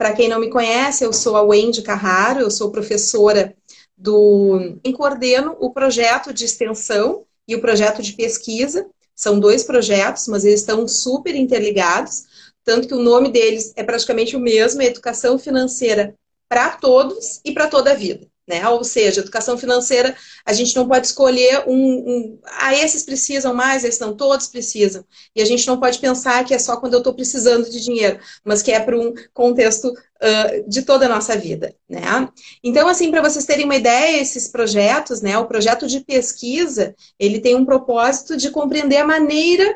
Para quem não me conhece, eu sou a Wendy Carraro, eu sou professora do. e coordeno o projeto de extensão e o projeto de pesquisa. São dois projetos, mas eles estão super interligados, tanto que o nome deles é praticamente o mesmo, é Educação Financeira para Todos e para toda a vida. Né? Ou seja, educação financeira, a gente não pode escolher um, um, Ah, esses precisam mais, esses não, todos precisam. E a gente não pode pensar que é só quando eu estou precisando de dinheiro, mas que é para um contexto uh, de toda a nossa vida. Né? Então, assim, para vocês terem uma ideia, esses projetos, né, o projeto de pesquisa, ele tem um propósito de compreender a maneira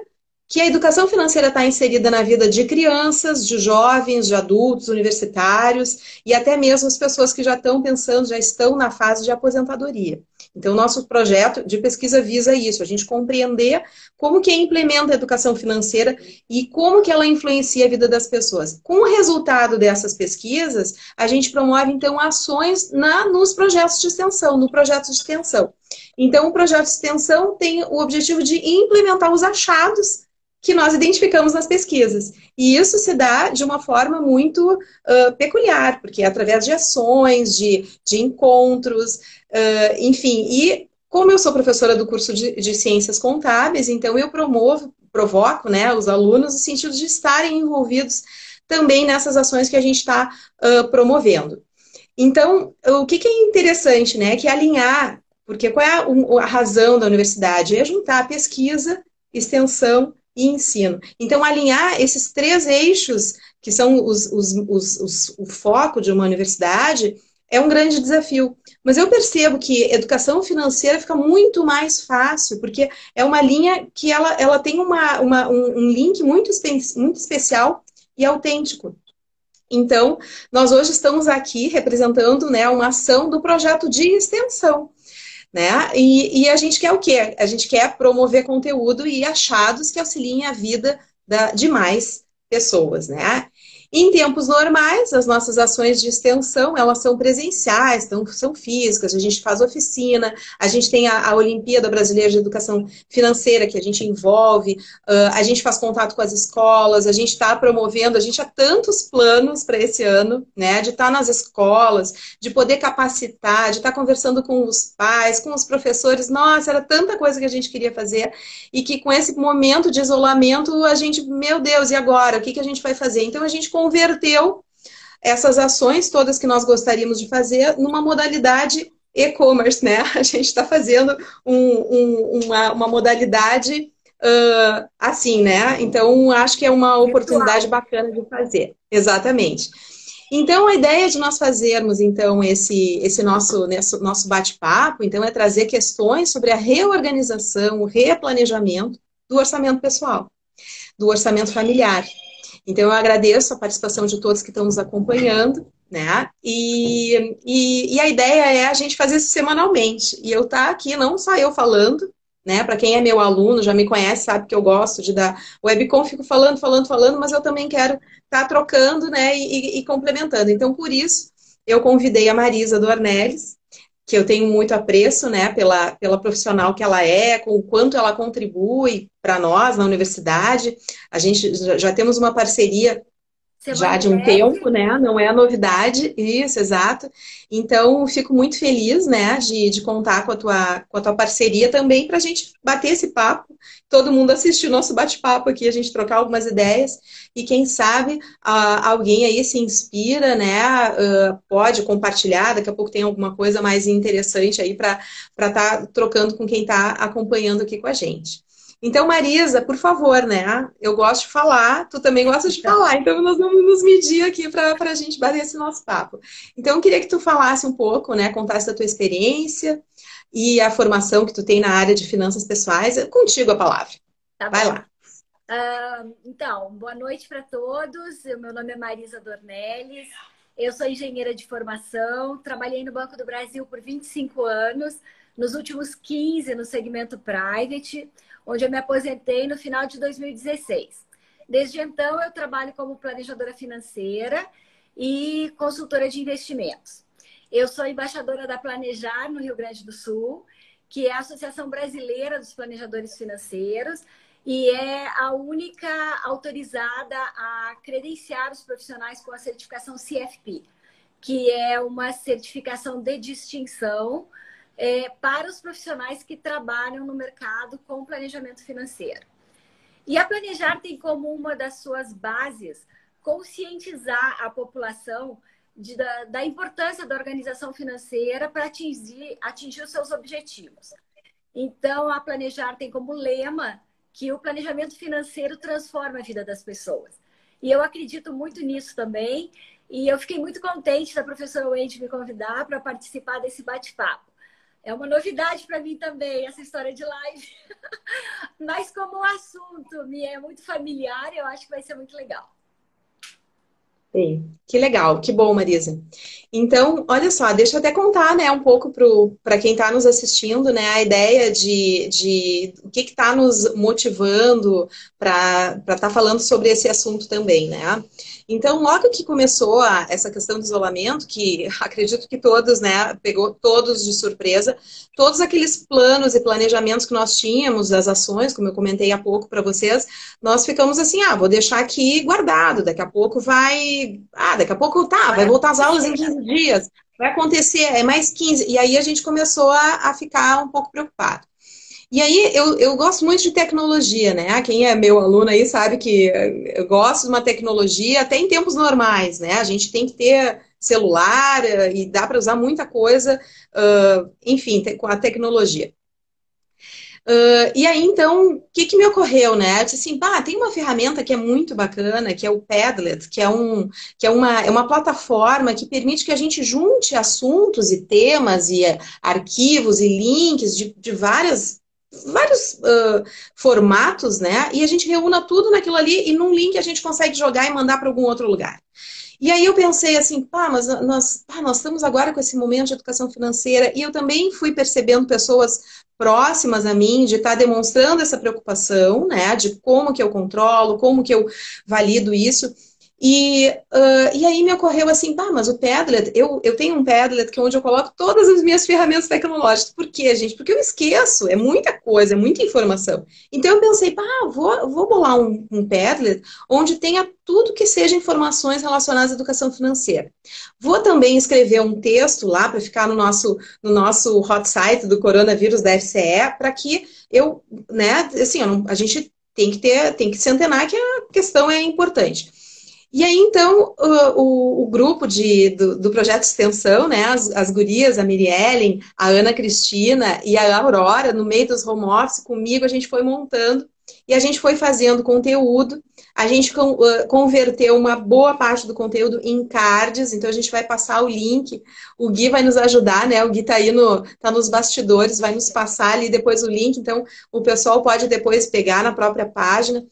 que a educação financeira está inserida na vida de crianças, de jovens, de adultos, universitários e até mesmo as pessoas que já estão pensando, já estão na fase de aposentadoria. Então, nosso projeto de pesquisa visa isso, a gente compreender como que implementa a educação financeira e como que ela influencia a vida das pessoas. Com o resultado dessas pesquisas, a gente promove, então, ações na, nos projetos de extensão, no projeto de extensão. Então, o projeto de extensão tem o objetivo de implementar os achados que nós identificamos nas pesquisas. E isso se dá de uma forma muito uh, peculiar, porque é através de ações, de, de encontros, uh, enfim. E como eu sou professora do curso de, de Ciências Contábeis, então eu promovo, provoco né, os alunos no sentido de estarem envolvidos também nessas ações que a gente está uh, promovendo. Então, o que, que, é interessante, né? Que alinhar, porque qual é a, a razão da universidade? É juntar pesquisa, extensão e ensino. Então, alinhar esses três eixos, que são os, os, os, o foco de uma universidade, é um grande desafio. Mas eu percebo que educação financeira fica muito mais fácil, porque é uma linha que ela, ela tem uma, uma um, um link muito, muito especial e autêntico. Então, nós hoje estamos aqui representando né, uma ação do projeto de extensão né? E, e, a gente quer o quê? A gente quer promover conteúdo e achados que auxiliem a vida da, de mais pessoas, né? Em tempos normais, as nossas ações de extensão, elas são presenciais, então, são físicas, a gente faz oficina, a gente tem a, a Olimpíada Brasileira de Educação Financeira, que a gente envolve, uh, a gente faz contato com as escolas, a gente está promovendo, a gente há tantos planos para esse ano, né, de estar tá nas escolas, de poder capacitar, de estar tá conversando com os pais, com os professores, nossa, era tanta coisa que a gente queria fazer, e que com esse momento de isolamento, a gente, meu Deus, e agora? O que, que a gente vai fazer? Então, a gente converteu essas ações todas que nós gostaríamos de fazer numa modalidade e-commerce, né? A gente está fazendo um, um, uma, uma, modalidade uh, assim, né? Então, acho que é uma oportunidade bacana de fazer. Exatamente. Então, a ideia de nós fazermos, então, esse, esse nosso, nosso bate-papo, então, é trazer questões sobre a reorganização, o replanejamento do orçamento pessoal, do orçamento familiar. Então, eu agradeço a participação de todos que estão nos acompanhando, né? E, e, e a ideia é a gente fazer isso semanalmente. E eu estar tá aqui, não só eu falando, né? Para quem é meu aluno, já me conhece, sabe que eu gosto de dar webcom, fico falando, falando, falando, mas eu também quero estar tá trocando, né? E, e, complementando. Então, por isso, eu convidei a Marisa do Ornelis, que eu tenho muito apreço, né, pela, pela profissional que ela é, com o quanto ela contribui para nós na universidade. A gente já, já temos uma parceria você já de um tempo, né? Não é a novidade, isso, exato. Então, fico muito feliz, né, de, de contar com a tua, com a tua parceria também para a gente bater esse papo, todo mundo assistir o nosso bate-papo aqui, a gente trocar algumas ideias e quem sabe uh, alguém aí se inspira, né, uh, pode compartilhar, daqui a pouco tem alguma coisa mais interessante aí para estar tá trocando com quem está acompanhando aqui com a gente. Então, Marisa, por favor, né? Eu gosto de falar, tu também gosta de falar, então nós vamos nos medir aqui para a gente bater esse nosso papo. Então, eu queria que tu falasse um pouco, né? Contasse da tua experiência e a formação que tu tem na área de finanças pessoais. Contigo a palavra. Tá Vai lá. Uh, então, boa noite para todos. O meu nome é Marisa Dornelles. Eu sou engenheira de formação, trabalhei no Banco do Brasil por 25 anos, nos últimos 15 no segmento private onde eu me aposentei no final de 2016. Desde então, eu trabalho como planejadora financeira e consultora de investimentos. Eu sou embaixadora da Planejar no Rio Grande do Sul, que é a Associação Brasileira dos Planejadores Financeiros, e é a única autorizada a credenciar os profissionais com a certificação CFP, que é uma certificação de distinção é, para os profissionais que trabalham no mercado com planejamento financeiro. E a Planejar tem como uma das suas bases conscientizar a população de, da, da, importância da organização financeira para atingir, atingir os seus objetivos. Então, a Planejar tem como lema que o planejamento financeiro transforma a vida das pessoas. E eu acredito muito nisso também. E eu fiquei muito contente da professora Wendy me convidar para participar desse bate-papo. É uma novidade para mim também essa história de live. Mas como o assunto me é muito familiar, eu acho que vai ser muito legal. Sim, que legal, que bom, Marisa. Então, olha só, deixa eu até contar, né, um pouco para quem está nos assistindo, né, a ideia de, de o que está nos motivando para estar tá falando sobre esse assunto também, né? Então, logo que começou a, essa questão do isolamento, que acredito que todos, né, pegou todos de surpresa, todos aqueles planos e planejamentos que nós tínhamos, as ações, como eu comentei há pouco para vocês, nós ficamos assim, ah, vou deixar aqui guardado, daqui a pouco vai, ah, daqui a pouco tá, vai voltar às aulas em 15 dias, vai acontecer, é mais 15, e aí a gente começou a, a ficar um pouco preocupado. E aí, eu, eu gosto muito de tecnologia, né? Quem é meu aluno aí sabe que eu gosto de uma tecnologia até em tempos normais, né? A gente tem que ter celular eh, e dá para usar muita coisa, uh, enfim, com a tecnologia. Uh, e aí, então, o que, que me ocorreu, né? Eu disse assim, bah, tem uma ferramenta que é muito bacana, que é o Padlet, que é, um, que é, uma, é uma plataforma que permite que a gente junte assuntos e temas e uh, arquivos e links de, de várias vários uh, formatos, né? E a gente reúna tudo naquilo ali e num link a gente consegue jogar e mandar para algum outro lugar. E aí eu pensei assim, pá, mas nós, pá, nós estamos agora com esse momento de educação financeira e eu também fui percebendo pessoas próximas a mim de estar tá demonstrando essa preocupação, né? De como que eu controlo, como que eu valido isso. E, uh, e aí me ocorreu assim, tá, mas o Padlet, eu, eu tenho um Padlet que é onde eu coloco todas as minhas ferramentas tecnológicas. Por quê, gente? Porque eu esqueço, é muita coisa, é muita informação. Então eu pensei, pá, vou, vou bolar um, um Padlet onde tenha tudo que seja informações relacionadas à educação financeira. Vou também escrever um texto lá para ficar no nosso, no nosso hot site do coronavírus da FCE, para que eu, né, assim, eu não, a gente tem que ter, tem que se antenar que a questão é importante. E aí, então, o, o, o grupo de, do, do, projeto de extensão, né, as, as gurias, a Miriellen, a Ana Cristina e a Aurora, no meio dos home office, comigo, a gente foi montando e a gente foi fazendo conteúdo. A gente converteu uma boa parte do conteúdo em cards, então a gente vai passar o link. O Gui vai nos ajudar, né? O Gui tá aí no, tá nos bastidores, vai nos passar ali depois o link, então o pessoal pode depois pegar na própria página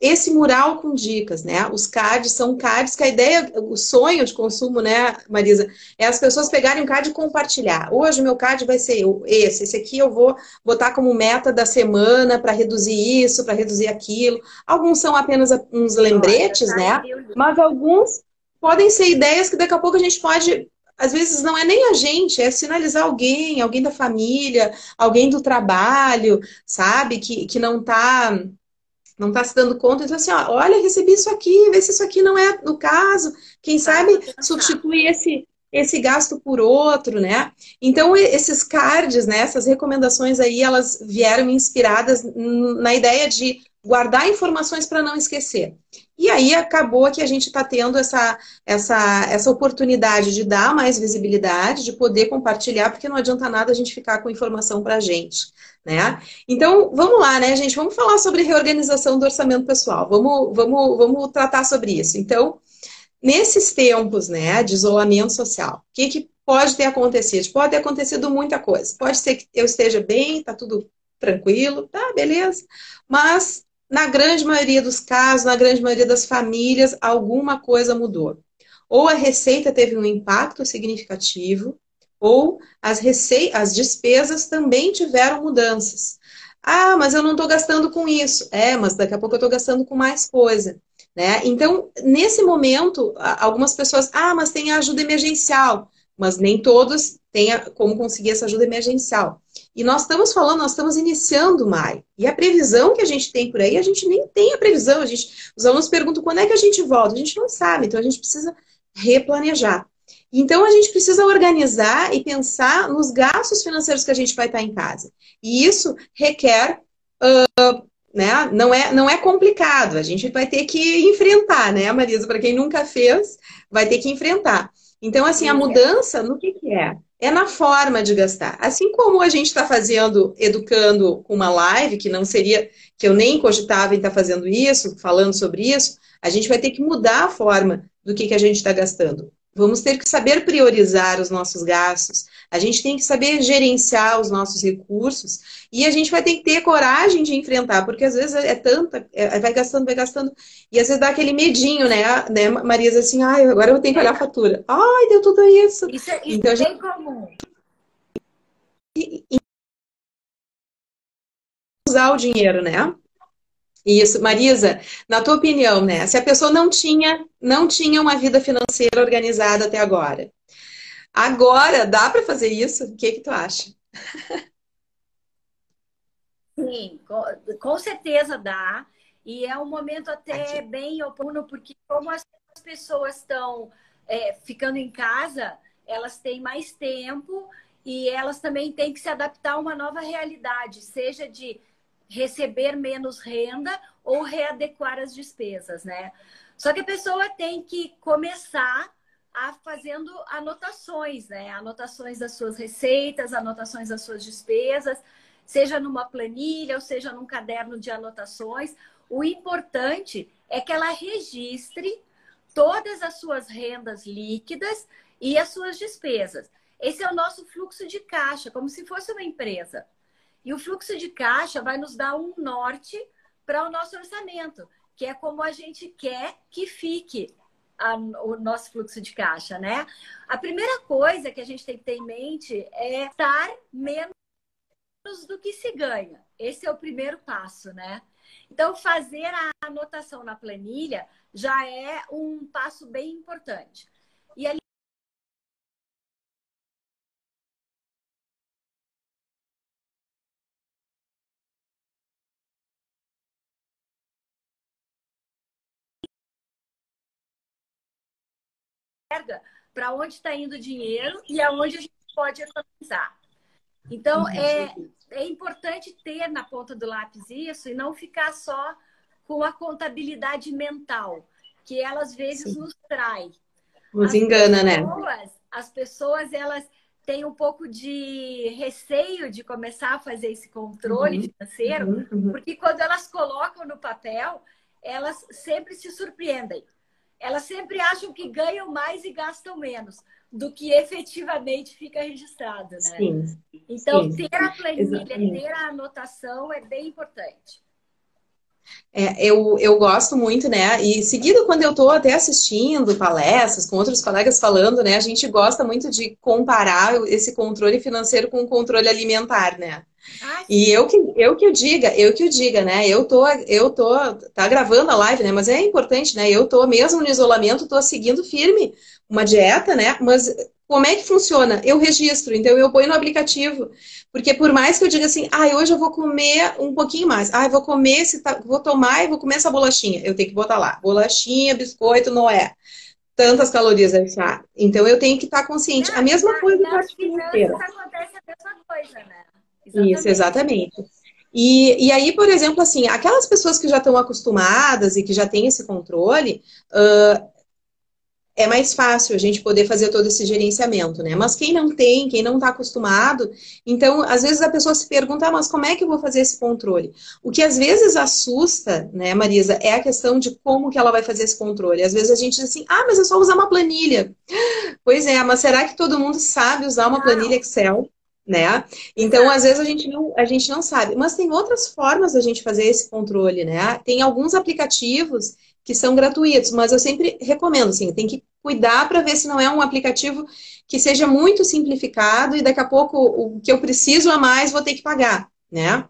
esse mural com dicas, né? Os cards são cards que a ideia, o sonho de consumo, né, Marisa, é as pessoas pegarem um card e compartilhar. Hoje o meu card vai ser esse, esse aqui eu vou botar como meta da semana para reduzir isso, para reduzir aquilo. Alguns são apenas uns lembretes, né? Mas alguns podem ser ideias que daqui a pouco a gente pode às vezes não é nem a gente, é sinalizar alguém, alguém da família, alguém do trabalho, sabe, que, que não está não está se dando conta, então assim, ó, olha, recebi isso aqui, vê se isso aqui não é no caso, quem sabe substituir esse, esse gasto por outro, né? Então, esses cards, né, essas recomendações aí, elas vieram inspiradas na ideia de guardar informações para não esquecer. E aí acabou que a gente está tendo essa, essa, essa oportunidade de dar mais visibilidade, de poder compartilhar, porque não adianta nada a gente ficar com informação para a gente. Né? Então, vamos lá, né, gente? Vamos falar sobre reorganização do orçamento pessoal. Vamos, vamos, vamos tratar sobre isso. Então, nesses tempos né, de isolamento social, o que, que pode ter acontecido? Pode ter acontecido muita coisa. Pode ser que eu esteja bem, tá tudo tranquilo, tá, beleza. Mas, na grande maioria dos casos, na grande maioria das famílias, alguma coisa mudou. Ou a receita teve um impacto significativo, ou as, as despesas também tiveram mudanças. Ah, mas eu não estou gastando com isso. É, mas daqui a pouco eu estou gastando com mais coisa. Né? Então, nesse momento, algumas pessoas, ah, mas tem ajuda emergencial. Mas nem todos têm como conseguir essa ajuda emergencial. E nós estamos falando, nós estamos iniciando maio. E a previsão que a gente tem por aí, a gente nem tem a previsão. A gente, os alunos perguntam quando é que a gente volta. A gente não sabe, então a gente precisa replanejar. Então a gente precisa organizar e pensar nos gastos financeiros que a gente vai estar em casa. E isso requer uh, né? Não é, não é complicado, a gente vai ter que enfrentar, né, Marisa? Para quem nunca fez, vai ter que enfrentar. Então, assim, a mudança no que, que é? É na forma de gastar. Assim como a gente está fazendo, educando com uma live, que não seria, que eu nem cogitava em estar tá fazendo isso, falando sobre isso, a gente vai ter que mudar a forma do que, que a gente está gastando. Vamos ter que saber priorizar os nossos gastos. A gente tem que saber gerenciar os nossos recursos e a gente vai ter que ter coragem de enfrentar, porque às vezes é tanta, é, vai gastando, vai gastando, e às vezes dá aquele medinho, né, né Marisa, assim, ai, agora eu tenho que olhar a fatura. Ai, deu tudo isso. Isso, é, isso então, é bem comum. E, e... usar o dinheiro, né? Isso, Marisa, na tua opinião, né? Se a pessoa não tinha, não tinha uma vida financeira organizada até agora, agora dá para fazer isso? O que que tu acha? Sim, com, com certeza dá. E é um momento até Aqui. bem oportuno, porque como as pessoas estão é, ficando em casa, elas têm mais tempo e elas também têm que se adaptar a uma nova realidade, seja de receber menos renda ou readequar as despesas, né? Só que a pessoa tem que começar a fazendo anotações, né? Anotações das suas receitas, anotações das suas despesas, seja numa planilha ou seja num caderno de anotações. O importante é que ela registre todas as suas rendas líquidas e as suas despesas. Esse é o nosso fluxo de caixa, como se fosse uma empresa. E o fluxo de caixa vai nos dar um norte para o nosso orçamento, que é como a gente quer que fique a, o nosso fluxo de caixa, né? A primeira coisa que a gente tem que ter em mente é estar menos do que se ganha. Esse é o primeiro passo, né? Então, fazer a anotação na planilha já é um passo bem importante. E ali para onde está indo o dinheiro e aonde a gente pode economizar. Então, uhum. é, é importante ter na ponta do lápis isso e não ficar só com a contabilidade mental, que ela às vezes Sim. nos trai. Nos as engana, né? pessoas, né? As pessoas, elas têm um pouco de receio de começar a fazer esse controle uhum. financeiro, uhum. uhum. porque quando elas colocam no papel, elas sempre se surpreendem elas sempre acham que ganham mais e gastam menos do que efetivamente fica registrado, né? Sim. Então, sim. ter a planilha, Exatamente. ter a anotação é bem importante. É, eu, eu gosto muito, né? E seguido, quando eu estou até assistindo palestras com outros colegas falando, né? A gente gosta muito de comparar esse controle financeiro com o controle alimentar, né? Ah, e eu que, eu que o diga, eu que o diga, né? Eu tô, eu tô, tá gravando a live, né? Mas é importante, né? Eu tô mesmo no isolamento, tô seguindo firme uma dieta, né? Mas como é que funciona? Eu registro, então eu ponho no aplicativo. Porque por mais que eu diga assim, ah, hoje eu vou comer um pouquinho mais, ah, eu vou comer, esse, vou tomar e vou comer essa bolachinha. Eu tenho que botar lá, bolachinha, biscoito, não é. Tantas calorias estar. Então eu tenho que estar consciente. a mesma coisa da parte financeira. acontece a mesma coisa, né? Exatamente. Isso, exatamente. E, e aí, por exemplo, assim, aquelas pessoas que já estão acostumadas e que já têm esse controle, uh, é mais fácil a gente poder fazer todo esse gerenciamento, né? Mas quem não tem, quem não está acostumado, então, às vezes a pessoa se pergunta, ah, mas como é que eu vou fazer esse controle? O que às vezes assusta, né, Marisa, é a questão de como que ela vai fazer esse controle. Às vezes a gente diz assim, ah, mas é só usar uma planilha. Pois é, mas será que todo mundo sabe usar uma planilha Excel? Né? Então, às vezes a gente não, a gente não sabe, mas tem outras formas da gente fazer esse controle, né? Tem alguns aplicativos que são gratuitos, mas eu sempre recomendo, assim, tem que cuidar para ver se não é um aplicativo que seja muito simplificado e daqui a pouco o que eu preciso a mais vou ter que pagar, né?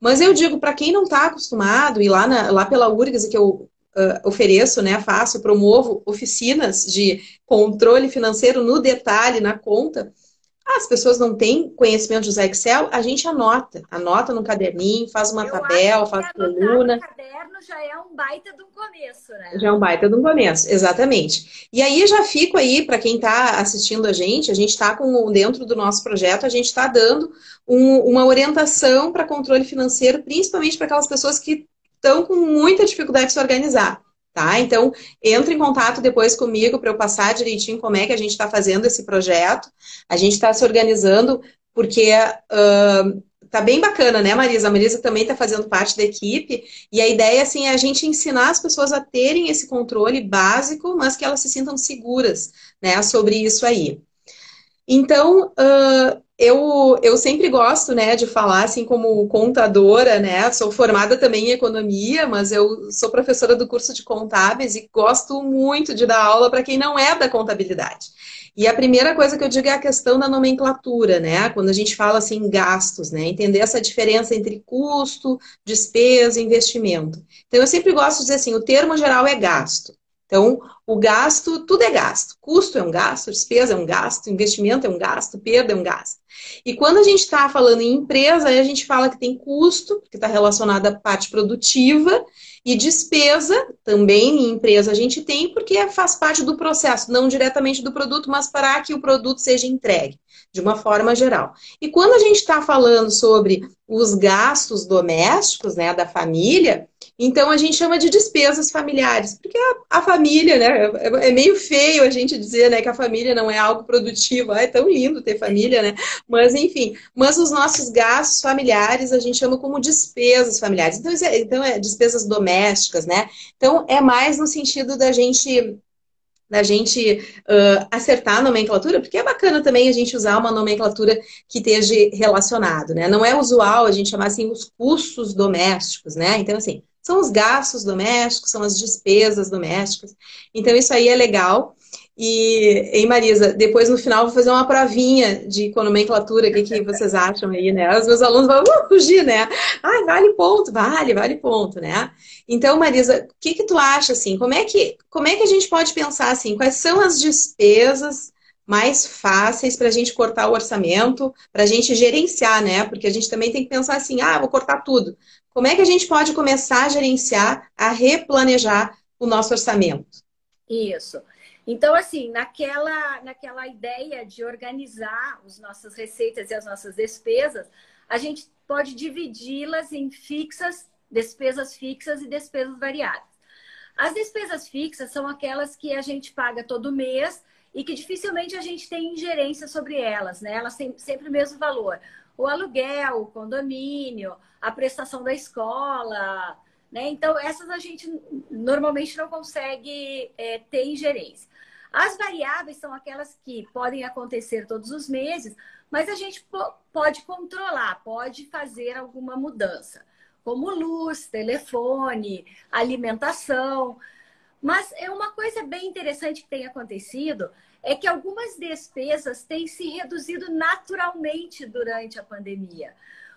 Mas eu digo para quem não está acostumado e lá na, lá pela URGS que eu uh, ofereço, né, faço, promovo oficinas de controle financeiro no detalhe, na conta, as pessoas não têm conhecimento de usar Excel, a gente anota. Anota no caderninho, faz uma Eu tabela, faz coluna. No caderno já é um baita de um começo, né? Já é um baita de um começo, exatamente. E aí já fico aí, para quem está assistindo a gente, a gente está com dentro do nosso projeto, a gente está dando um, uma orientação para controle financeiro, principalmente para aquelas pessoas que estão com muita dificuldade de se organizar. Tá? Então, entre em contato depois comigo para eu passar direitinho como é que a gente está fazendo esse projeto. A gente está se organizando porque uh, tá bem bacana, né, Marisa? A Marisa também está fazendo parte da equipe. E a ideia assim, é a gente ensinar as pessoas a terem esse controle básico, mas que elas se sintam seguras né, sobre isso aí. Então, uh, eu, eu sempre gosto, né, de falar assim como contadora, né? Sou formada também em economia, mas eu sou professora do curso de contábeis e gosto muito de dar aula para quem não é da contabilidade. E a primeira coisa que eu digo é a questão da nomenclatura, né? Quando a gente fala assim gastos, né? Entender essa diferença entre custo, despesa e investimento. Então eu sempre gosto de dizer assim, o termo geral é gasto. Então, o gasto, tudo é gasto. Custo é um gasto, despesa é um gasto, investimento é um gasto, perda é um gasto. E quando a gente está falando em empresa, aí a gente fala que tem custo, que está relacionado à parte produtiva, e despesa, também em empresa a gente tem, porque faz parte do processo, não diretamente do produto, mas para que o produto seja entregue, de uma forma geral. E quando a gente está falando sobre os gastos domésticos, né, da família, então a gente chama de despesas familiares, porque a, a família, né? É, é, meio feio a gente dizer né, que a família não é algo produtivo. Ah, é tão lindo ter família, né? Mas enfim, mas os nossos gastos familiares a gente chama como despesas familiares. Então, é, então é despesas domésticas, né? Então é mais no sentido da gente da gente uh, acertar a nomenclatura, porque é bacana também a gente usar uma nomenclatura que esteja relacionado, né? Não é usual a gente chamar assim os custos domésticos, né? Então, assim, são os gastos domésticos, são as despesas domésticas. Então, isso aí é legal. E, e Marisa, depois no final vou fazer uma provinha de nomenclatura, o que, que vocês acham aí, né? Os meus alunos vão uh, fugir, né? Ah, vale ponto, vale, vale ponto, né? Então, Marisa, o que, que tu acha, assim? Como é que, como é que a gente pode pensar, assim, quais são as despesas mais fáceis para a gente cortar o orçamento, para a gente gerenciar, né? Porque a gente também tem que pensar assim, ah, vou cortar tudo. Como é que a gente pode começar a gerenciar, a replanejar o nosso orçamento? Isso. Então, assim, naquela, naquela ideia de organizar as nossas receitas e as nossas despesas, a gente pode dividi-las em fixas, despesas fixas e despesas variáveis. As despesas fixas são aquelas que a gente paga todo mês e que dificilmente a gente tem ingerência sobre elas, né? Elas têm sempre o mesmo valor o aluguel, o condomínio, a prestação da escola, né? Então, essas a gente normalmente não consegue é, ter ingerência. As variáveis são aquelas que podem acontecer todos os meses, mas a gente pode controlar, pode fazer alguma mudança, como luz, telefone, alimentação. Mas é uma coisa bem interessante que tem acontecido é que algumas despesas têm se reduzido naturalmente durante a pandemia,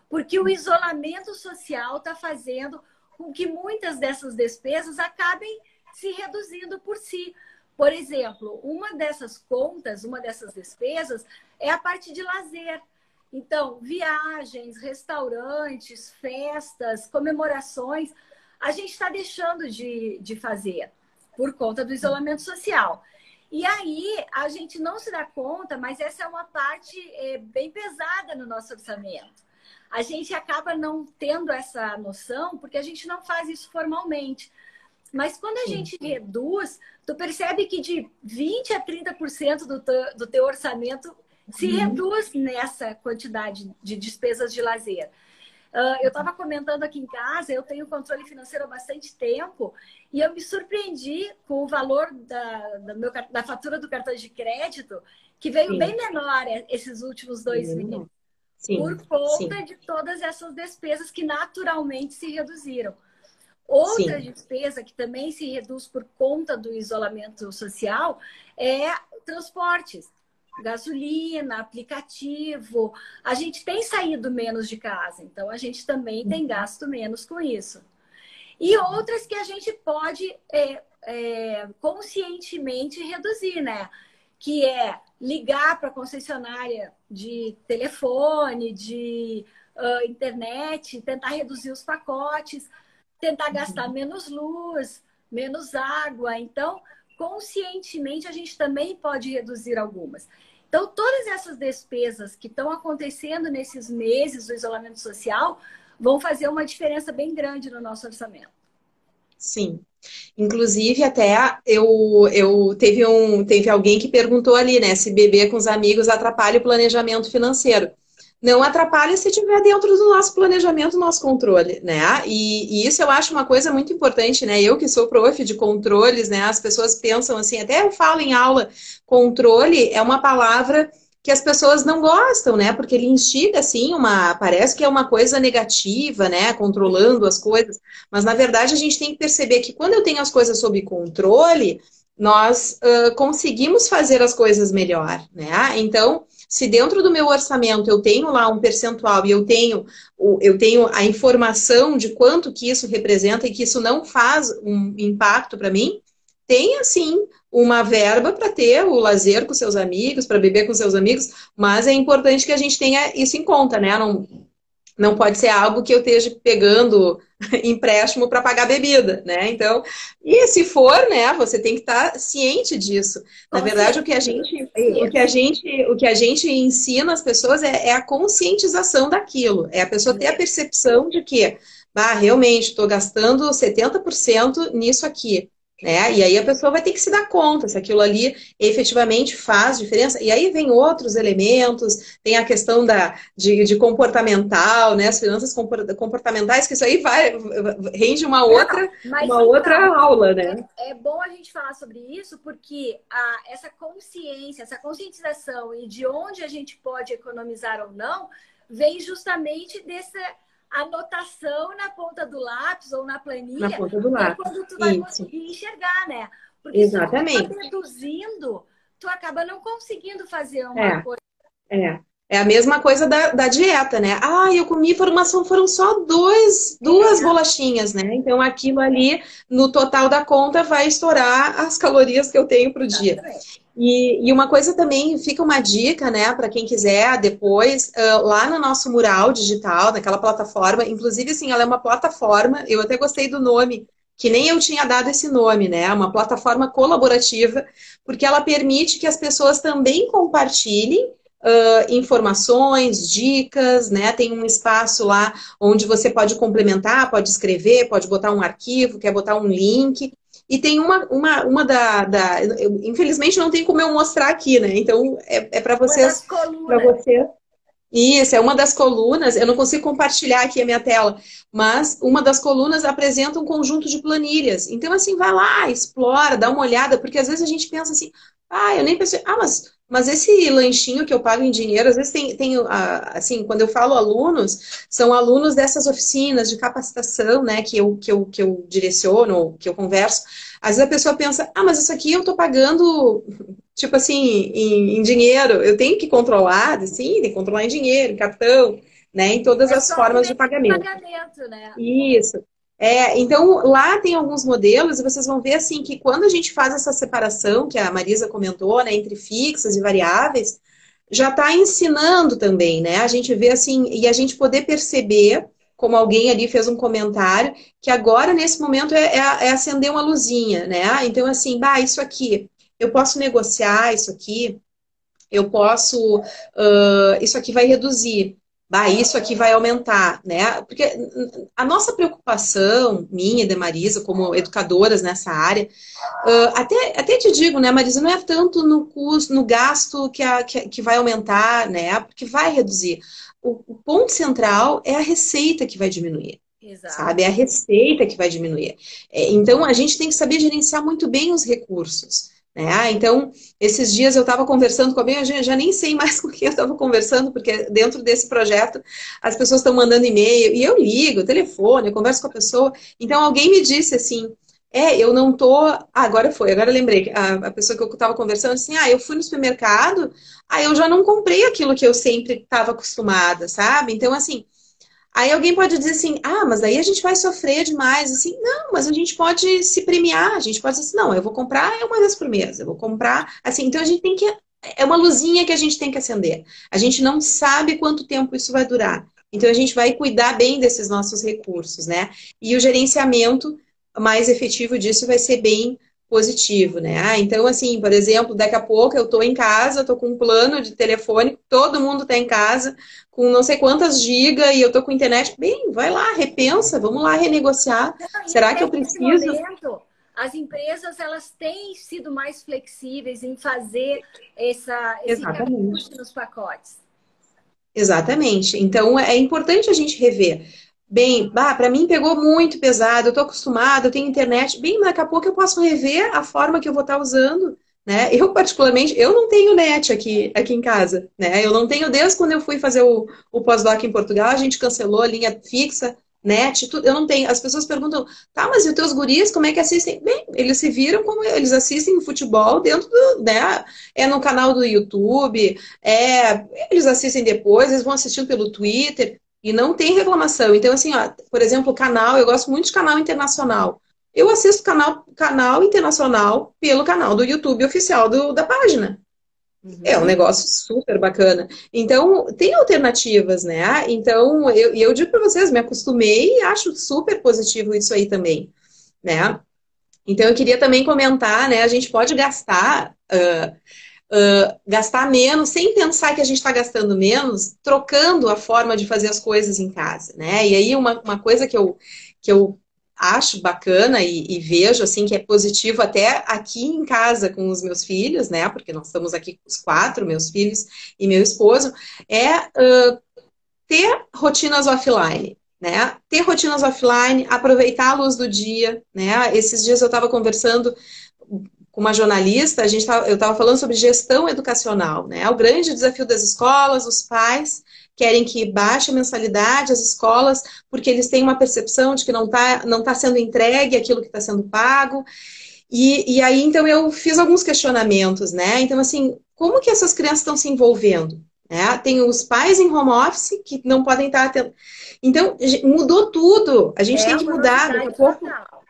porque o isolamento social está fazendo com que muitas dessas despesas acabem se reduzindo por si. Por exemplo, uma dessas contas, uma dessas despesas é a parte de lazer. Então, viagens, restaurantes, festas, comemorações, a gente está deixando de, de fazer por conta do isolamento social. E aí a gente não se dá conta, mas essa é uma parte é, bem pesada no nosso orçamento. A gente acaba não tendo essa noção porque a gente não faz isso formalmente. Mas quando a Sim. gente reduz, tu percebe que de 20 a 30% do teu, do teu orçamento se uhum. reduz nessa quantidade de despesas de lazer. Uh, eu estava comentando aqui em casa, eu tenho controle financeiro há bastante tempo e eu me surpreendi com o valor da, da, meu, da fatura do cartão de crédito, que veio Sim. bem menor esses últimos dois Sim. meses. Sim. Por conta de todas essas despesas que naturalmente se reduziram. Outra Sim. despesa que também se reduz por conta do isolamento social é transportes gasolina, aplicativo. A gente tem saído menos de casa, então a gente também tem uhum. gasto menos com isso. E outras que a gente pode é, é, conscientemente reduzir, né? Que é ligar para a concessionária de telefone, de uh, internet, tentar reduzir os pacotes, tentar gastar menos luz, menos água. Então, conscientemente, a gente também pode reduzir algumas. Então, todas essas despesas que estão acontecendo nesses meses do isolamento social vão fazer uma diferença bem grande no nosso orçamento. Sim. Inclusive, até eu, eu teve um teve alguém que perguntou ali, né, se beber com os amigos atrapalha o planejamento financeiro não atrapalha se estiver dentro do nosso planejamento, do nosso controle, né? E, e, isso eu acho uma coisa muito importante, né? Eu que sou prof de controles, né? As pessoas pensam assim, até eu falo em aula, controle é uma palavra que as pessoas não gostam, né? Porque ele instiga, assim, uma. Parece que é uma coisa negativa, né? Controlando as coisas. Mas, na verdade, a gente tem que perceber que quando eu tenho as coisas sob controle, nós uh, conseguimos fazer as coisas melhor, né? Então, se dentro do meu orçamento eu tenho lá um percentual e eu tenho, eu tenho a informação de quanto que isso representa e que isso não faz um impacto para mim, tenha sim uma verba para ter o lazer com seus amigos, para beber com seus amigos, mas é importante que a gente tenha isso em conta, né? Não, não pode ser algo que eu esteja pegando empréstimo para pagar bebida, né? Então, e se for, né, você tem que estar tá ciente disso. Na verdade, o que a gente, o que a gente, o que a gente ensina as pessoas é, é a conscientização daquilo, é a pessoa ter a percepção de que, bah, realmente estou gastando 70% nisso aqui. Né? E aí a pessoa vai ter que se dar conta se aquilo ali efetivamente faz diferença. E aí vem outros elementos, tem a questão da, de, de comportamental, né? As finanças comportamentais, que isso aí vai, rende uma outra, Não, uma outra aula, né? É, é, bom a gente falar sobre isso, porque a, essa consciência, essa conscientização e de onde a gente pode economizar ou não, vem justamente dessa anotação na ponta do lápis ou na planilha. Na ponta do lápis. É quando tu vai Isso. conseguir enxergar, né? Porque Exatamente. se tu tá reduzindo, tu acaba não conseguindo fazer uma é. coisa. É. É a mesma coisa da, da dieta, né? Ah, eu comi formação, foram só dois, duas é. bolachinhas, né? Então aquilo ali, no total da conta, vai estourar as calorias que eu tenho para o dia. E, e, uma coisa também, fica uma dica, né, para quem quiser depois, uh, lá no nosso mural digital, naquela plataforma, inclusive, assim, ela é uma plataforma, eu até gostei do nome, que nem eu tinha dado esse nome, né, uma plataforma colaborativa, porque ela permite que as pessoas também compartilhem uh, informações, dicas, né, tem um espaço lá onde você pode complementar, pode escrever, pode botar um arquivo, quer botar um link, e tem uma, uma, uma da, da eu, infelizmente não tem como eu mostrar aqui, né? Então é, é para vocês, para você. Isso, é uma das colunas. Eu não consigo compartilhar aqui a minha tela, mas uma das colunas apresenta um conjunto de planilhas. Então, assim, vai lá, explora, dá uma olhada, porque às vezes a gente pensa assim, ah, eu nem pensei, ah, mas mas esse lanchinho que eu pago em dinheiro, às vezes tem, tem assim, quando eu falo alunos, são alunos dessas oficinas de capacitação, né, que eu, que eu, que eu direciono, que eu converso. Às vezes a pessoa pensa, ah, mas isso aqui eu tô pagando, tipo assim, em, em dinheiro, eu tenho que controlar, sim, tem que controlar em dinheiro, em cartão, né, em todas é as formas de pagamento. pagamento né? Isso. É, então, lá tem alguns modelos e vocês vão ver assim que quando a gente faz essa separação, que a Marisa comentou, né, entre fixas e variáveis, já está ensinando também, né? A gente vê assim, e a gente poder perceber, como alguém ali fez um comentário, que agora, nesse momento, é, é, é acender uma luzinha, né? Então, assim, bah, isso aqui, eu posso negociar isso aqui, eu posso, uh, isso aqui vai reduzir bah, isso aqui vai aumentar, né? Porque a nossa preocupação, minha e de Marisa, como educadoras nessa área, uh, até, até te digo, né, Marisa, não é tanto no custo, no gasto que, a, que, que vai aumentar, né? Porque vai reduzir. O, o, ponto central é a receita que vai diminuir. Exato. Sabe? É a receita que vai diminuir. É, então, a gente tem que saber gerenciar muito bem os recursos. Né? Ah, então, esses dias eu estava conversando com alguém, eu já, já, nem sei mais com quem eu estava conversando, porque dentro desse projeto as pessoas estão mandando e-mail, e eu ligo, telefone, eu converso com a pessoa. Então, alguém me disse assim, é, eu não tô. Ah, agora foi, agora lembrei. A, a pessoa que eu estava conversando assim, ah, eu fui no supermercado, ah, eu já não comprei aquilo que eu sempre estava acostumada, sabe? Então, assim, Aí alguém pode dizer assim, ah, mas aí a gente vai sofrer demais. Assim, não, mas a gente pode se premiar, a gente pode dizer assim, não, eu vou comprar uma vez por mês, eu vou comprar, assim, então a gente tem que, é uma luzinha que a gente tem que acender. A gente não sabe quanto tempo isso vai durar. Então a gente vai cuidar bem desses nossos recursos, né? E o gerenciamento mais efetivo disso vai ser bem positivo, né? Ah, então, assim, por exemplo, daqui a pouco eu estou em casa, estou com um plano de telefone, todo mundo está em casa, com não sei quantas gigas, e eu estou com internet. Bem, vai lá, repensa, vamos lá renegociar. Não, Será que eu preciso? Momento, as empresas elas têm sido mais flexíveis em fazer essa, esse reajuste nos pacotes. Exatamente. Então, é importante a gente rever bem, bah, para mim pegou muito pesado, eu tô acostumada, eu tenho internet, bem, daqui a pouco eu posso rever a forma que eu vou estar tá usando, né? Eu, particularmente, eu não tenho net aqui, aqui em casa, né? Eu não tenho desde quando eu fui fazer o, o pós-doc em Portugal, a gente cancelou a linha fixa, net, tudo, eu não tenho. As pessoas perguntam, tá, mas e os teus guris, como é que assistem? Bem, eles se viram como eles assistem futebol dentro do, né? É no canal do YouTube, é, eles assistem depois, eles vão assistindo pelo Twitter. E não tem reclamação. Então, assim, ó, por exemplo, canal, eu gosto muito de canal internacional. Eu assisto canal, canal internacional pelo canal do YouTube oficial do, da página. Uhum. É um negócio super bacana. Então, tem alternativas, né? Então, eu, eu digo para vocês, me acostumei e acho super positivo isso aí também, né? Então, eu queria também comentar, né? A gente pode gastar uh, uh, gastar menos, sem pensar que a gente está gastando menos, trocando a forma de fazer as coisas em casa, né? E aí uma, uma coisa que eu, que eu acho bacana e, e, vejo assim que é positivo até aqui em casa com os meus filhos, né? Porque nós estamos aqui com os quatro, meus filhos e meu esposo, é uh, ter rotinas offline. Né? Ter rotinas offline, aproveitar a luz do dia, né? Esses dias eu estava conversando com uma jornalista, a gente tava, eu estava falando sobre gestão educacional, né? O grande desafio das escolas, os pais querem que baixe a mensalidade as escolas, porque eles têm uma percepção de que não está não tá sendo entregue aquilo que está sendo pago. E, e aí, então, eu fiz alguns questionamentos, né? Então, assim, como que essas crianças estão se envolvendo? Né? Tem os pais em home office que não podem estar... Atend... Então, mudou tudo. A gente é tem que mudar. Daqui a pouco... Total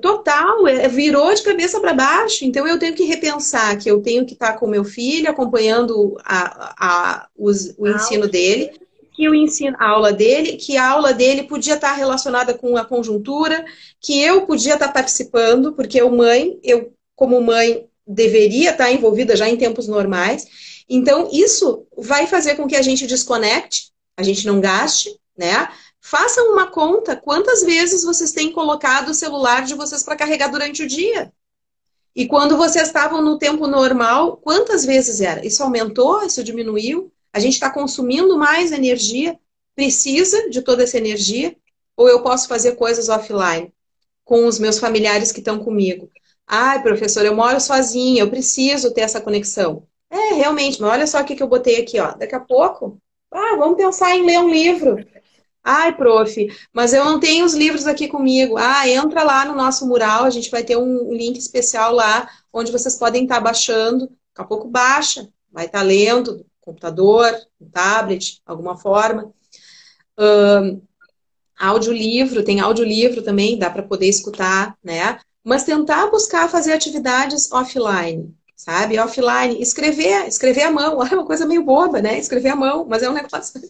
Total, é, virou de cabeça para baixo. Então eu tenho que repensar que eu tenho que estar com meu filho, acompanhando a, a, os, o ensino dele, que o ensino, a aula dele, que a aula dele podia estar relacionada com a conjuntura, que eu podia estar participando, porque eu, mãe, eu, como mãe, deveria estar envolvida já em tempos normais. Então, isso vai fazer com que a gente desconecte, a gente não gaste, né? Façam uma conta quantas vezes vocês têm colocado o celular de vocês para carregar durante o dia. E quando vocês estavam no tempo normal, quantas vezes era? Isso aumentou? Isso diminuiu? A gente está consumindo mais energia? Precisa de toda essa energia? Ou eu posso fazer coisas offline com os meus familiares que estão comigo? Ai, professor, eu moro sozinha, eu preciso ter essa conexão. É, realmente, mas olha só o que, eu botei aqui, ó. Daqui a pouco, ah, vamos pensar em ler um livro. Ai, prof, mas eu não tenho os livros aqui comigo. Ah, entra lá no nosso mural, a gente vai ter um link especial lá, onde vocês podem estar baixando. Daqui a pouco baixa, vai estar lendo no computador, tablet, alguma forma. Um, audiolivro, tem audiolivro também, dá para poder escutar, né? Mas tentar buscar fazer atividades offline, sabe? Offline, escrever, escrever à mão, é uma coisa meio boba, né? Escrever à mão, mas é um negócio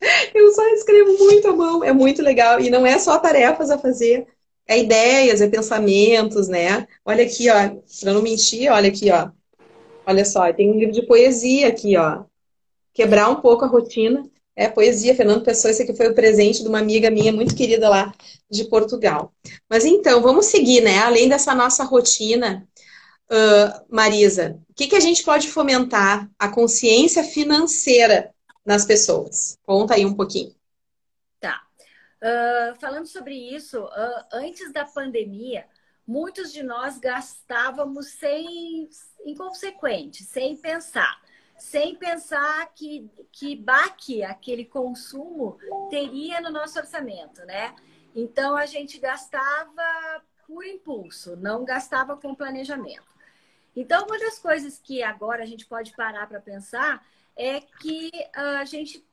Eu só escrevo muito à mão, é muito legal. E não é só tarefas a fazer, é ideias, é pensamentos, né? Olha aqui, ó, pra não mentir, olha aqui, ó. Olha só, tem um livro de poesia aqui, ó. Quebrar um pouco a rotina. É poesia, Fernando Pessoa, esse aqui foi o presente de uma amiga minha muito querida lá de Portugal. Mas então, vamos seguir, né? Além dessa nossa rotina, uh, Marisa, o que, que a gente pode fomentar? A consciência financeira nas pessoas. Conta aí um pouquinho. Tá. Uh, falando sobre isso, uh, antes da pandemia, muitos de nós gastávamos sem inconsequente, sem pensar. Sem pensar que, que baque aquele consumo teria no nosso orçamento, né? Então a gente gastava por impulso, não gastava com planejamento. Então, uma das coisas que agora a gente pode parar para pensar é que a gente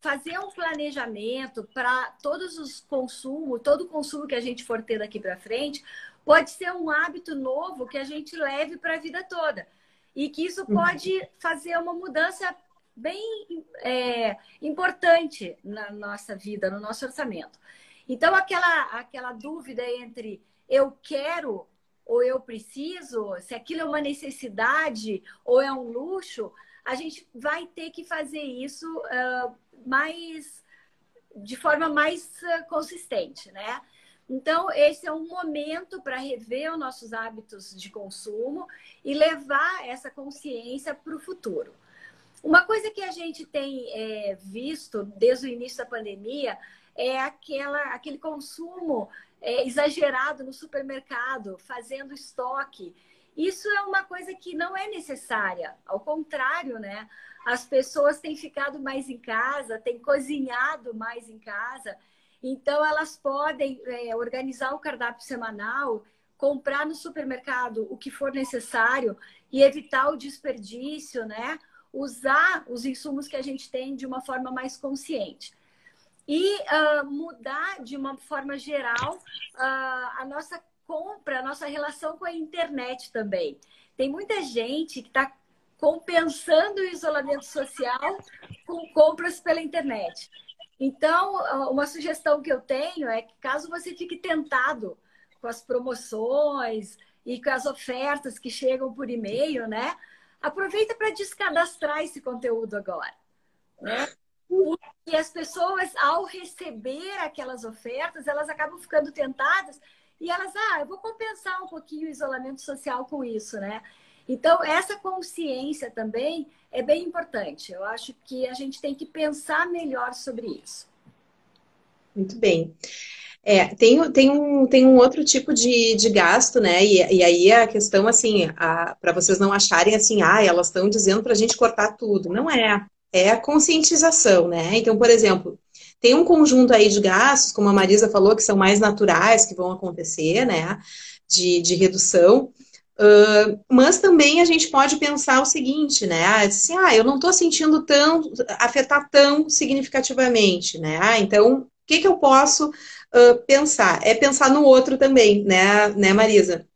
fazer um planejamento para todos os consumos, todo o consumo que a gente for ter daqui para frente, pode ser um hábito novo que a gente leve para a vida toda. E que isso uhum. pode fazer uma mudança bem é, importante na nossa vida, no nosso orçamento. Então, aquela, aquela dúvida entre eu quero ou eu preciso, se aquilo é uma necessidade ou é um luxo, a gente vai ter que fazer isso uh, mais de forma mais uh, consistente, né? Então, esse é um momento para rever os nossos hábitos de consumo e levar essa consciência para o futuro. Uma coisa que a gente tem é, visto desde o início da pandemia é aquela, aquele consumo é, exagerado no supermercado, fazendo estoque. Isso é uma coisa que não é necessária. Ao contrário, né? As pessoas têm ficado mais em casa, têm cozinhado mais em casa. Então, elas podem é, organizar o cardápio semanal, comprar no supermercado o que for necessário e evitar o desperdício, né? Usar os insumos que a gente tem de uma forma mais consciente e uh, mudar de uma forma geral uh, a nossa compra, a nossa relação com a internet também. Tem muita gente que está compensando o isolamento social com compras pela internet. Então, uma sugestão que eu tenho é que caso você fique tentado com as promoções e com as ofertas que chegam por e-mail, né? Aproveita para descadastrar esse conteúdo agora. Né? As pessoas, ao receber aquelas ofertas, elas acabam ficando tentadas e elas, ah, eu vou compensar um pouquinho o isolamento social com isso, né? Então, essa consciência também é bem importante. Eu acho que a gente tem que pensar melhor sobre isso. Muito bem. É, tem, tem, um, tem um outro tipo de, de gasto, né? E, e aí a questão, assim, para vocês não acharem assim, ah, elas estão dizendo para a gente cortar tudo. Não é é a conscientização, né? Então, por exemplo, tem um conjunto aí de gastos, como a Marisa falou, que são mais naturais, que vão acontecer, né? De, de redução. Uh, mas também a gente pode pensar o seguinte, né? Ah, assim, ah, eu não estou sentindo tão, afetar tão significativamente, né? Ah, então, o que, que eu posso uh, pensar? É pensar no outro também, né, né, Marisa?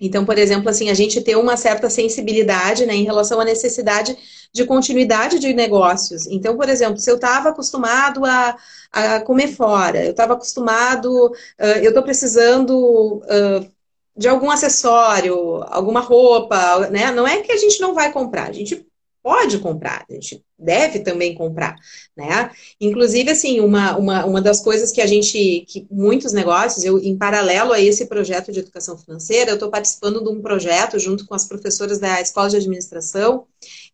Então, por exemplo, assim, a gente ter uma certa sensibilidade né, em relação à necessidade de continuidade de negócios. Então, por exemplo, se eu estava acostumado a, a, comer fora, eu estava acostumado, uh, eu estou precisando uh, de algum acessório, alguma roupa, né? Não é que a gente não vai comprar, a gente pode comprar, a gente deve também comprar, né? Inclusive, assim, uma, uma, uma das coisas que a gente, que muitos negócios, eu, em paralelo a esse projeto de educação financeira, eu estou participando de um projeto junto com as professoras da Escola de Administração,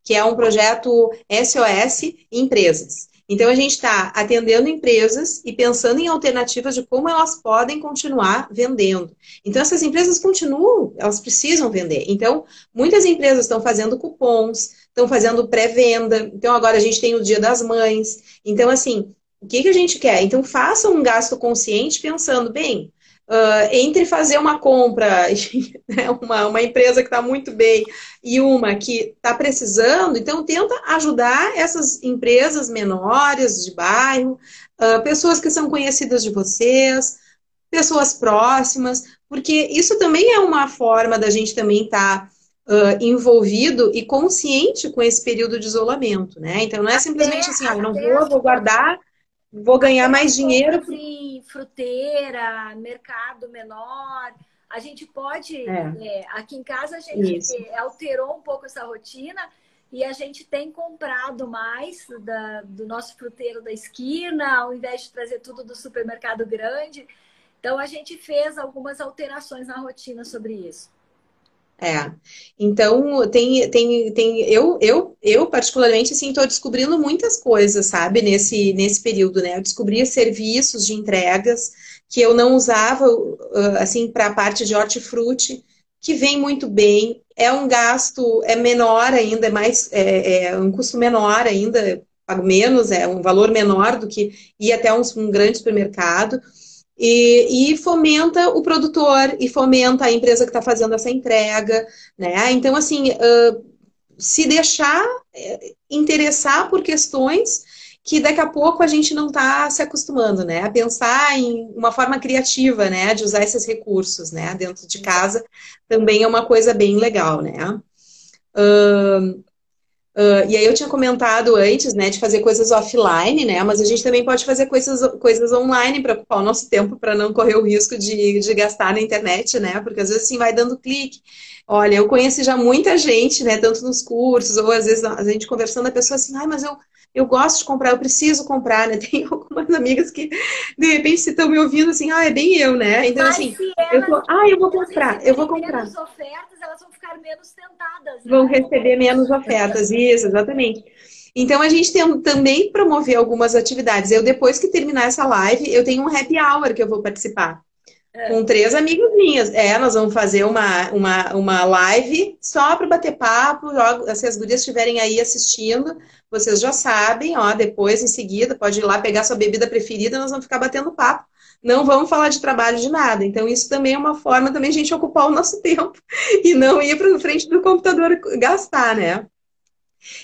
que é um projeto SOS Empresas. Então, a gente está atendendo empresas e pensando em alternativas de como elas podem continuar vendendo. Então, essas empresas continuam, elas precisam vender. Então, muitas empresas estão fazendo cupons, estão fazendo pré-venda. Então, agora a gente tem o Dia das Mães. Então, assim, o que, que a gente quer? Então, faça um gasto consciente pensando, bem, Uh, entre fazer uma compra, né, uma, uma empresa que está muito bem e uma que está precisando, então tenta ajudar essas empresas menores de bairro, uh, pessoas que são conhecidas de vocês, pessoas próximas, porque isso também é uma forma da gente também estar tá, uh, envolvido e consciente com esse período de isolamento, né? Então não é simplesmente assim, ah, não vou, vou guardar vou ganhar mais dinheiro. Assim, fruteira, mercado menor. A gente pode, é. É, aqui em casa a gente Isso. alterou um pouco essa rotina e a gente tem comprado mais da, do nosso fruteiro da esquina, ao invés de trazer tudo do supermercado grande. Então a gente fez algumas alterações na rotina sobre isso. É. Então, tem, tem, tem eu, eu, eu particularmente, assim, estou descobrindo muitas coisas, sabe, nesse, nesse período, né? Eu descobri serviços de entregas que eu não usava, assim, para a parte de hortifruti, que vem muito bem. É um gasto, é menor ainda, é mais, é, é um custo menor ainda, pago menos, é um valor menor do que ir até um, um grande supermercado. E, e, fomenta o produtor e fomenta a empresa que está fazendo essa entrega, né? Então, assim, uh, se deixar eh, interessar por questões que daqui a pouco a gente não está se acostumando, né? A pensar em uma forma criativa, né? De usar esses recursos, né? Dentro de casa também é uma coisa bem legal, né? Uh, uh, e aí eu tinha comentado antes, né, de fazer coisas offline, né? Mas a gente também pode fazer coisas, coisas online para ocupar o nosso tempo, para não correr o risco de, de gastar na internet, né? Porque às vezes assim vai dando clique. Olha, eu conheci já muita gente, né? Tanto nos cursos, ou às vezes a gente conversando, a pessoa assim, ai, mas eu eu gosto de comprar, eu preciso comprar, né? Tem algumas amigas que, de repente, se estão me ouvindo assim, ah, é bem eu, né? Então, Mas assim, eu tô, ah, eu vou comprar, eu vou comprar. ofertas, elas vão ficar menos tentadas. Né? Vão receber menos ofertas, isso, exatamente. Então, a gente tem também promover algumas atividades. Eu, depois que terminar essa live, eu tenho um happy hour que eu vou participar. É. Com três amigos minhas. É, nós vamos fazer uma, uma, uma live só para bater papo. Se as gurias estiverem aí assistindo, vocês já sabem, ó, depois, em seguida, pode ir lá pegar sua bebida preferida, nós vamos ficar batendo papo. Não vamos falar de trabalho de nada. Então, isso também é uma forma também a gente ocupar o nosso tempo e não ir para frente do computador gastar, né?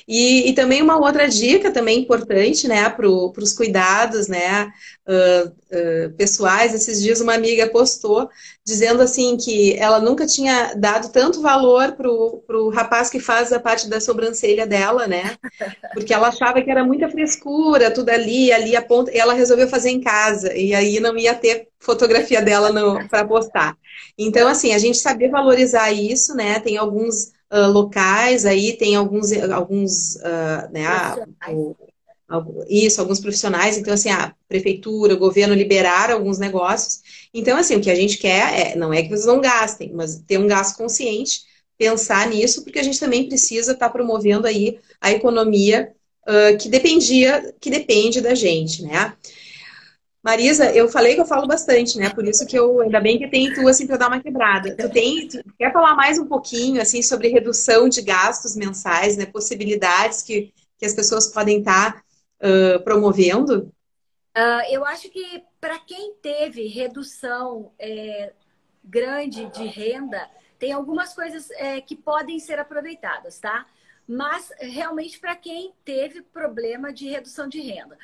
E, e, também uma outra dica também importante, né, para os cuidados, né, uh, uh, pessoais. Esses dias uma amiga postou dizendo assim que ela nunca tinha dado tanto valor para o rapaz que faz a parte da sobrancelha dela, né, porque ela achava que era muita frescura, tudo ali, ali a ponta, e ela resolveu fazer em casa, e aí não ia ter fotografia dela para postar. Então, assim, a gente saber valorizar isso, né, tem alguns uh, locais, aí tem alguns, alguns uh, né, o, isso, alguns profissionais, então assim, a prefeitura, o governo liberaram alguns negócios. Então, assim, o que a gente quer é, não é que vocês não gastem, mas ter um gasto consciente, pensar nisso, porque a gente também precisa estar tá promovendo aí a economia uh, que dependia, que depende da gente, né? Marisa, eu falei que eu falo bastante, né? Por isso que eu, ainda bem que tem tu, assim, para dar uma quebrada. Tu tem, tu quer falar mais um pouquinho, assim, sobre redução de gastos mensais, né? Possibilidades que, que as pessoas podem estar tá, uh, promovendo? Uh, eu acho que para quem teve redução é, grande de renda, tem algumas coisas é, que podem ser aproveitadas, tá? Mas realmente para quem teve problema de redução de renda.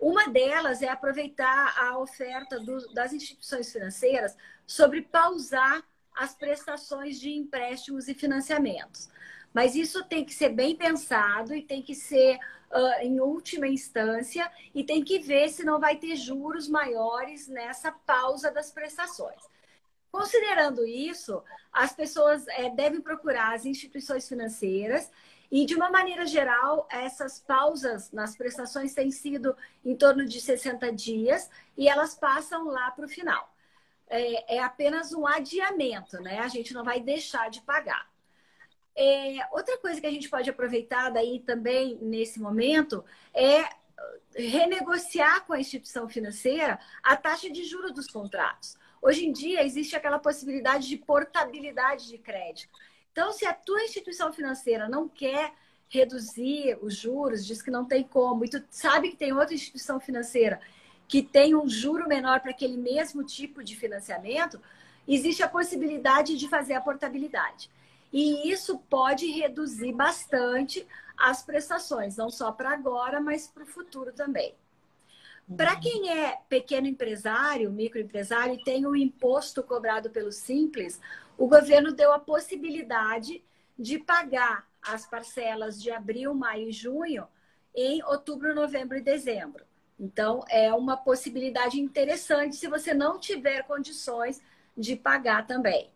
Uma delas é aproveitar a oferta do, das instituições financeiras sobre pausar as prestações de empréstimos e financiamentos. Mas isso tem que ser bem pensado e tem que ser uh, em última instância e tem que ver se não vai ter juros maiores nessa pausa das prestações. Considerando isso, as pessoas é, devem procurar as instituições financeiras e, de uma maneira geral, essas pausas nas prestações têm sido em torno de 60 dias e elas passam lá para o final. É, é, apenas um adiamento, né? A gente não vai deixar de pagar. É, outra coisa que a gente pode aproveitar daí também nesse momento é renegociar com a instituição financeira a taxa de juros dos contratos. Hoje em dia existe aquela possibilidade de portabilidade de crédito. Então, se a tua instituição financeira não quer reduzir os juros, diz que não tem como, e tu sabe que tem outra instituição financeira que tem um juro menor para aquele mesmo tipo de financiamento, existe a possibilidade de fazer a portabilidade. E isso pode reduzir bastante as prestações, não só para agora, mas para o futuro também. Para uhum. quem é pequeno empresário, microempresário e tem o imposto cobrado pelo Simples, o governo deu a possibilidade de pagar as parcelas de abril, maio e junho em outubro, novembro e dezembro. Então, é uma possibilidade interessante se você não tiver condições de pagar também.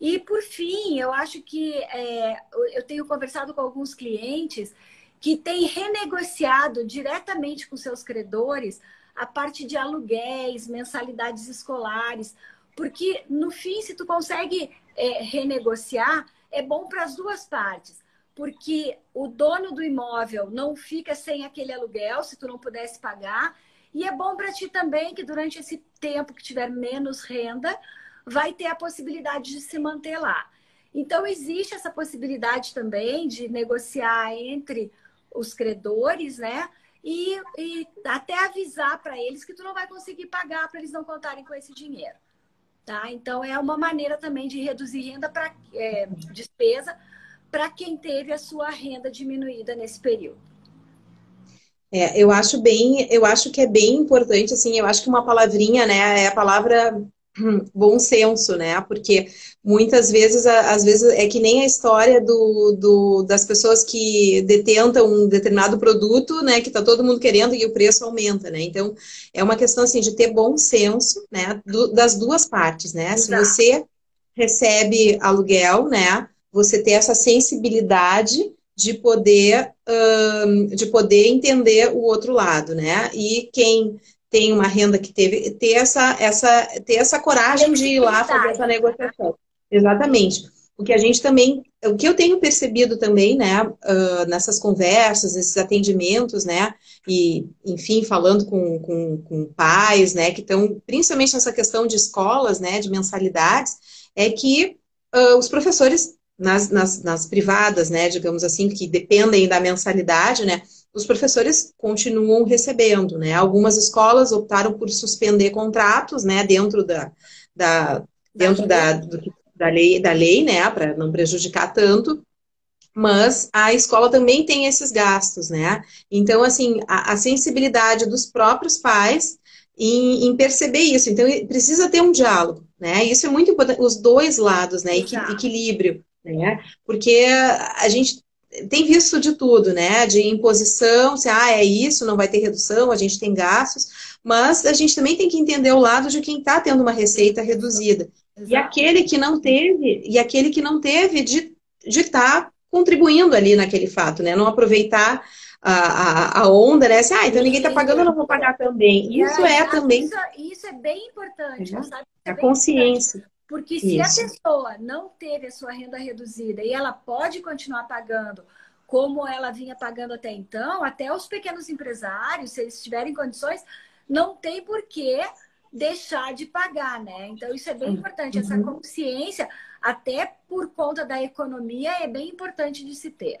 E, por fim, eu acho que é, eu tenho conversado com alguns clientes que têm renegociado diretamente com seus credores a parte de aluguéis, mensalidades escolares, porque, no fim, se tu consegue é, renegociar, é bom para as duas partes. Porque o dono do imóvel não fica sem aquele aluguel, se tu não pudesse pagar. E é bom para ti também que durante esse tempo que tiver menos renda, vai ter a possibilidade de se manter lá. Então, existe essa possibilidade também de negociar entre os credores, né? E, e até avisar para eles que tu não vai conseguir pagar para eles não contarem com esse dinheiro. Tá? Então, é uma maneira também de reduzir renda para é, despesa para quem teve a sua renda diminuída nesse período. É, eu acho bem, eu acho que é bem importante, assim, eu acho que uma palavrinha, né, é a palavra bom senso, né? Porque muitas vezes, às vezes, é que nem a história do, do, das pessoas que detentam um determinado produto, né? Que está todo mundo querendo e o preço aumenta, né? Então, é uma questão, assim, de ter bom senso, né? Do, das duas partes, né? Exato. Se você recebe aluguel, né? Você ter essa sensibilidade de poder, um, de poder entender o outro lado, né? E quem tem uma renda que teve, ter essa, essa, ter essa coragem de ir lá fazer essa negociação. Exatamente. O que a gente também, o que eu tenho percebido também, né, uh, nessas conversas, nesses atendimentos, né, e, enfim, falando com, com, com pais, né, que estão, principalmente nessa questão de escolas, né, de mensalidades, é que uh, os professores nas, nas, nas privadas, né, digamos assim, que dependem da mensalidade, né, os professores continuam recebendo, né? Algumas escolas optaram por suspender contratos, né, dentro da, da dentro da, do, da lei, da lei, né, para não prejudicar tanto. Mas a escola também tem esses gastos, né? Então, assim, a, a sensibilidade dos próprios pais em, em, perceber isso. Então, precisa ter um diálogo, né? Isso é muito importante, os dois lados, né? Equi, equilíbrio, né? Porque a gente tem visto de tudo, né? De imposição, se ah, é isso, não vai ter redução, a gente tem gastos, mas a gente também tem que entender o lado de quem está tendo uma receita reduzida. Exato. E aquele que não teve, e aquele que não teve de estar tá contribuindo ali naquele fato, né? Não aproveitar a, a, a onda, né? Assim, ah, então ninguém está pagando, eu não vou pagar também. Isso é, é também. Isso, isso, é bem importante, é. sabe? É a consciência. Porque se Isso. a pessoa não teve a sua renda reduzida e ela pode continuar pagando como ela vinha pagando até então, até os pequenos empresários, se eles tiverem condições, não tem por que deixar de pagar, né? Então isso é bem uhum. importante, essa consciência, até por conta da economia, é bem importante de se ter.